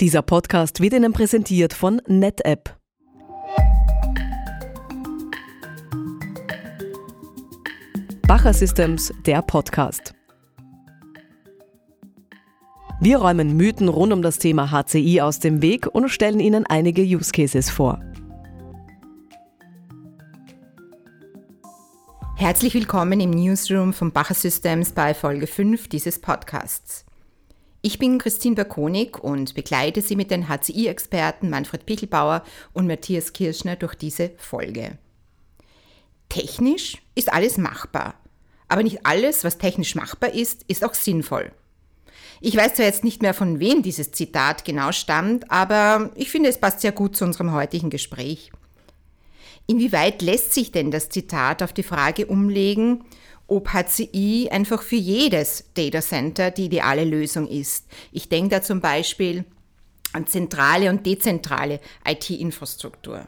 Dieser Podcast wird Ihnen präsentiert von NetApp. Bacher Systems, der Podcast. Wir räumen Mythen rund um das Thema HCI aus dem Weg und stellen Ihnen einige Use Cases vor. Herzlich willkommen im Newsroom von Bacher Systems bei Folge 5 dieses Podcasts. Ich bin Christine Berkonig und begleite Sie mit den HCI-Experten Manfred Pichelbauer und Matthias Kirschner durch diese Folge. Technisch ist alles machbar, aber nicht alles, was technisch machbar ist, ist auch sinnvoll. Ich weiß zwar jetzt nicht mehr, von wem dieses Zitat genau stammt, aber ich finde, es passt sehr gut zu unserem heutigen Gespräch. Inwieweit lässt sich denn das Zitat auf die Frage umlegen, ob HCI einfach für jedes Data Center die ideale Lösung ist. Ich denke da zum Beispiel an zentrale und dezentrale IT-Infrastruktur.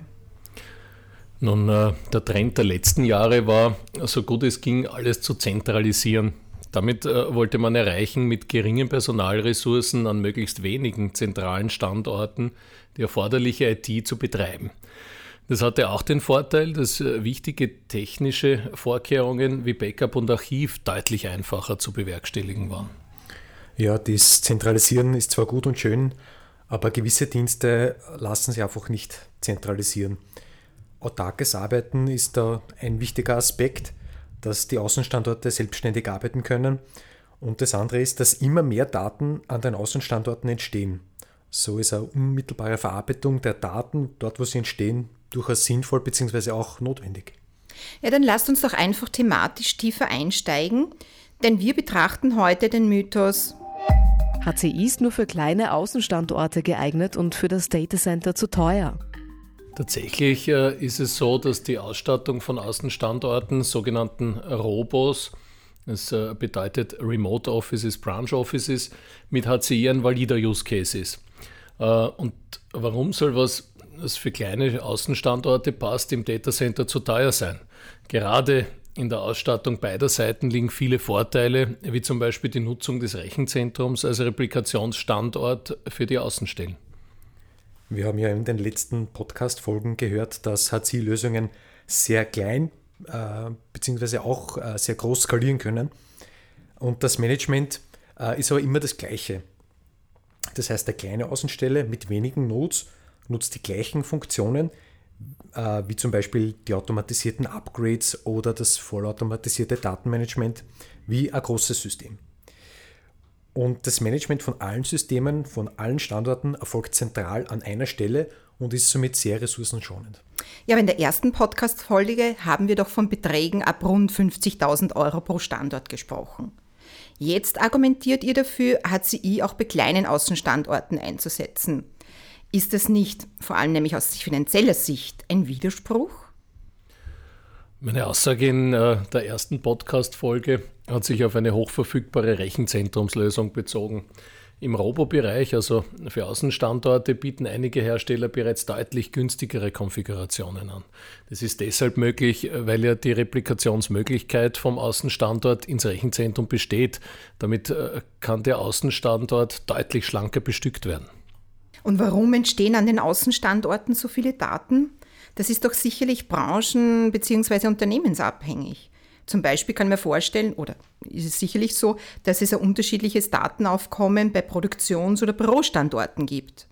Nun, äh, der Trend der letzten Jahre war, so gut es ging, alles zu zentralisieren. Damit äh, wollte man erreichen, mit geringen Personalressourcen an möglichst wenigen zentralen Standorten die erforderliche IT zu betreiben. Das hatte auch den Vorteil, dass äh, wichtige technische Vorkehrungen wie Backup und Archiv deutlich einfacher zu bewerkstelligen waren. Ja, das Zentralisieren ist zwar gut und schön, aber gewisse Dienste lassen sich einfach nicht zentralisieren. Autarkes Arbeiten ist da ein wichtiger Aspekt, dass die Außenstandorte selbstständig arbeiten können. Und das andere ist, dass immer mehr Daten an den Außenstandorten entstehen. So ist eine unmittelbare Verarbeitung der Daten dort, wo sie entstehen, durchaus sinnvoll bzw. auch notwendig. Ja, dann lasst uns doch einfach thematisch tiefer einsteigen, denn wir betrachten heute den Mythos. HCI ist nur für kleine Außenstandorte geeignet und für das Datacenter zu teuer. Tatsächlich äh, ist es so, dass die Ausstattung von Außenstandorten, sogenannten Robos, das äh, bedeutet Remote Offices, Branch Offices, mit HCI ein valider Use Case ist. Äh, und warum soll was das für kleine Außenstandorte passt, im Datacenter zu teuer sein. Gerade in der Ausstattung beider Seiten liegen viele Vorteile, wie zum Beispiel die Nutzung des Rechenzentrums als Replikationsstandort für die Außenstellen. Wir haben ja in den letzten Podcast-Folgen gehört, dass HCI-Lösungen sehr klein äh, bzw. auch äh, sehr groß skalieren können. Und das Management äh, ist aber immer das gleiche. Das heißt, eine kleine Außenstelle mit wenigen Nodes nutzt die gleichen Funktionen, äh, wie zum Beispiel die automatisierten Upgrades oder das vollautomatisierte Datenmanagement, wie ein großes System. Und das Management von allen Systemen, von allen Standorten erfolgt zentral an einer Stelle und ist somit sehr ressourcenschonend. Ja, aber in der ersten Podcast-Folge haben wir doch von Beträgen ab rund 50.000 Euro pro Standort gesprochen. Jetzt argumentiert ihr dafür, HCI auch bei kleinen Außenstandorten einzusetzen. Ist das nicht, vor allem nämlich aus finanzieller Sicht, ein Widerspruch? Meine Aussage in äh, der ersten Podcast-Folge hat sich auf eine hochverfügbare Rechenzentrumslösung bezogen. Im Robo-Bereich, also für Außenstandorte, bieten einige Hersteller bereits deutlich günstigere Konfigurationen an. Das ist deshalb möglich, weil ja die Replikationsmöglichkeit vom Außenstandort ins Rechenzentrum besteht. Damit äh, kann der Außenstandort deutlich schlanker bestückt werden. Und warum entstehen an den Außenstandorten so viele Daten? Das ist doch sicherlich branchen- bzw. unternehmensabhängig. Zum Beispiel kann man vorstellen, oder ist es sicherlich so, dass es ein unterschiedliches Datenaufkommen bei Produktions- oder Bürostandorten gibt.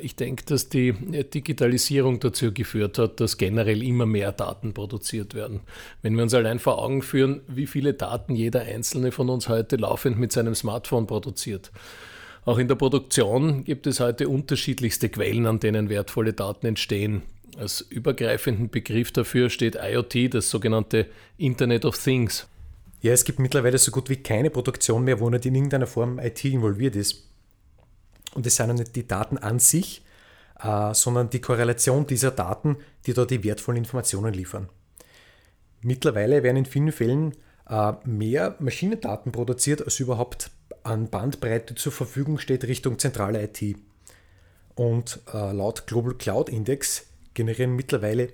Ich denke, dass die Digitalisierung dazu geführt hat, dass generell immer mehr Daten produziert werden. Wenn wir uns allein vor Augen führen, wie viele Daten jeder einzelne von uns heute laufend mit seinem Smartphone produziert. Auch in der Produktion gibt es heute unterschiedlichste Quellen, an denen wertvolle Daten entstehen. Als übergreifenden Begriff dafür steht IoT, das sogenannte Internet of Things. Ja, es gibt mittlerweile so gut wie keine Produktion mehr, wo nicht in irgendeiner Form IT involviert ist. Und es sind nicht die Daten an sich, äh, sondern die Korrelation dieser Daten, die da die wertvollen Informationen liefern. Mittlerweile werden in vielen Fällen äh, mehr Maschinendaten produziert, als überhaupt an Bandbreite zur Verfügung steht Richtung zentrale IT. Und äh, laut Global Cloud Index generieren mittlerweile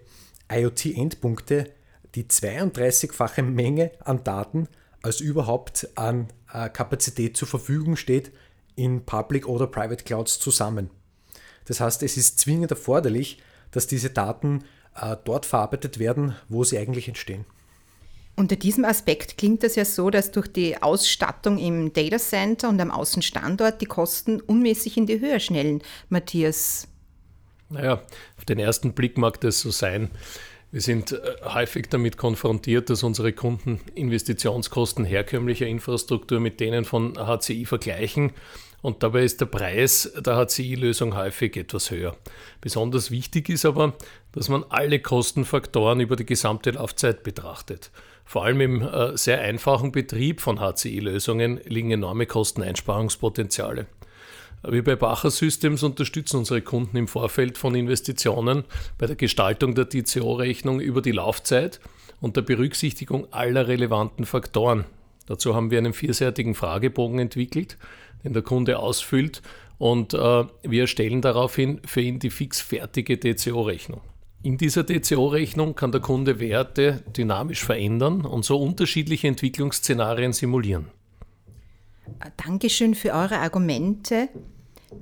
IoT-Endpunkte die 32-fache Menge an Daten, als überhaupt an äh, Kapazität zur Verfügung steht in Public oder Private Clouds zusammen. Das heißt, es ist zwingend erforderlich, dass diese Daten äh, dort verarbeitet werden, wo sie eigentlich entstehen. Unter diesem Aspekt klingt es ja so, dass durch die Ausstattung im Data Center und am Außenstandort die Kosten unmäßig in die Höhe schnellen. Matthias. Naja, auf den ersten Blick mag das so sein. Wir sind äh, häufig damit konfrontiert, dass unsere Kunden Investitionskosten herkömmlicher Infrastruktur mit denen von HCI vergleichen und dabei ist der Preis der HCI-Lösung häufig etwas höher. Besonders wichtig ist aber, dass man alle Kostenfaktoren über die gesamte Laufzeit betrachtet. Vor allem im äh, sehr einfachen Betrieb von HCI-Lösungen liegen enorme Kosteneinsparungspotenziale. Wir bei Bacher Systems unterstützen unsere Kunden im Vorfeld von Investitionen bei der Gestaltung der TCO-Rechnung über die Laufzeit und der Berücksichtigung aller relevanten Faktoren. Dazu haben wir einen vierseitigen Fragebogen entwickelt, den der Kunde ausfüllt und äh, wir erstellen daraufhin für ihn die fix fertige TCO-Rechnung. In dieser TCO-Rechnung kann der Kunde Werte dynamisch verändern und so unterschiedliche Entwicklungsszenarien simulieren. Dankeschön für eure Argumente.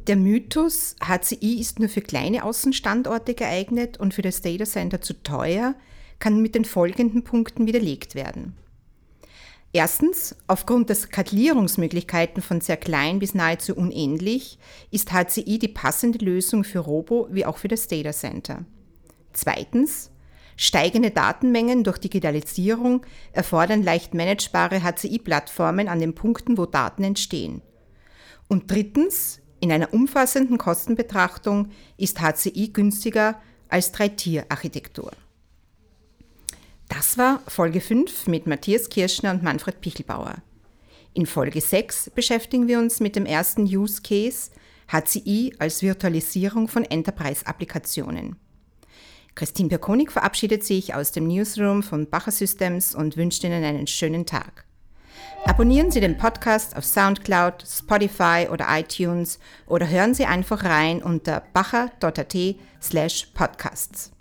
Der Mythos, HCI ist nur für kleine Außenstandorte geeignet und für das Data Center zu teuer, kann mit den folgenden Punkten widerlegt werden. Erstens, aufgrund der Skalierungsmöglichkeiten von sehr klein bis nahezu unendlich ist HCI die passende Lösung für Robo wie auch für das Data Center. Zweitens, steigende Datenmengen durch Digitalisierung erfordern leicht managebare HCI-Plattformen an den Punkten, wo Daten entstehen. Und drittens, in einer umfassenden Kostenbetrachtung ist HCI günstiger als Drei-Tier-Architektur. Das war Folge 5 mit Matthias Kirschner und Manfred Pichelbauer. In Folge 6 beschäftigen wir uns mit dem ersten Use Case HCI als Virtualisierung von Enterprise-Applikationen. Christine Perkonik verabschiedet sich aus dem Newsroom von Bacher Systems und wünscht Ihnen einen schönen Tag. Abonnieren Sie den Podcast auf SoundCloud, Spotify oder iTunes oder hören Sie einfach rein unter bacher.at slash podcasts.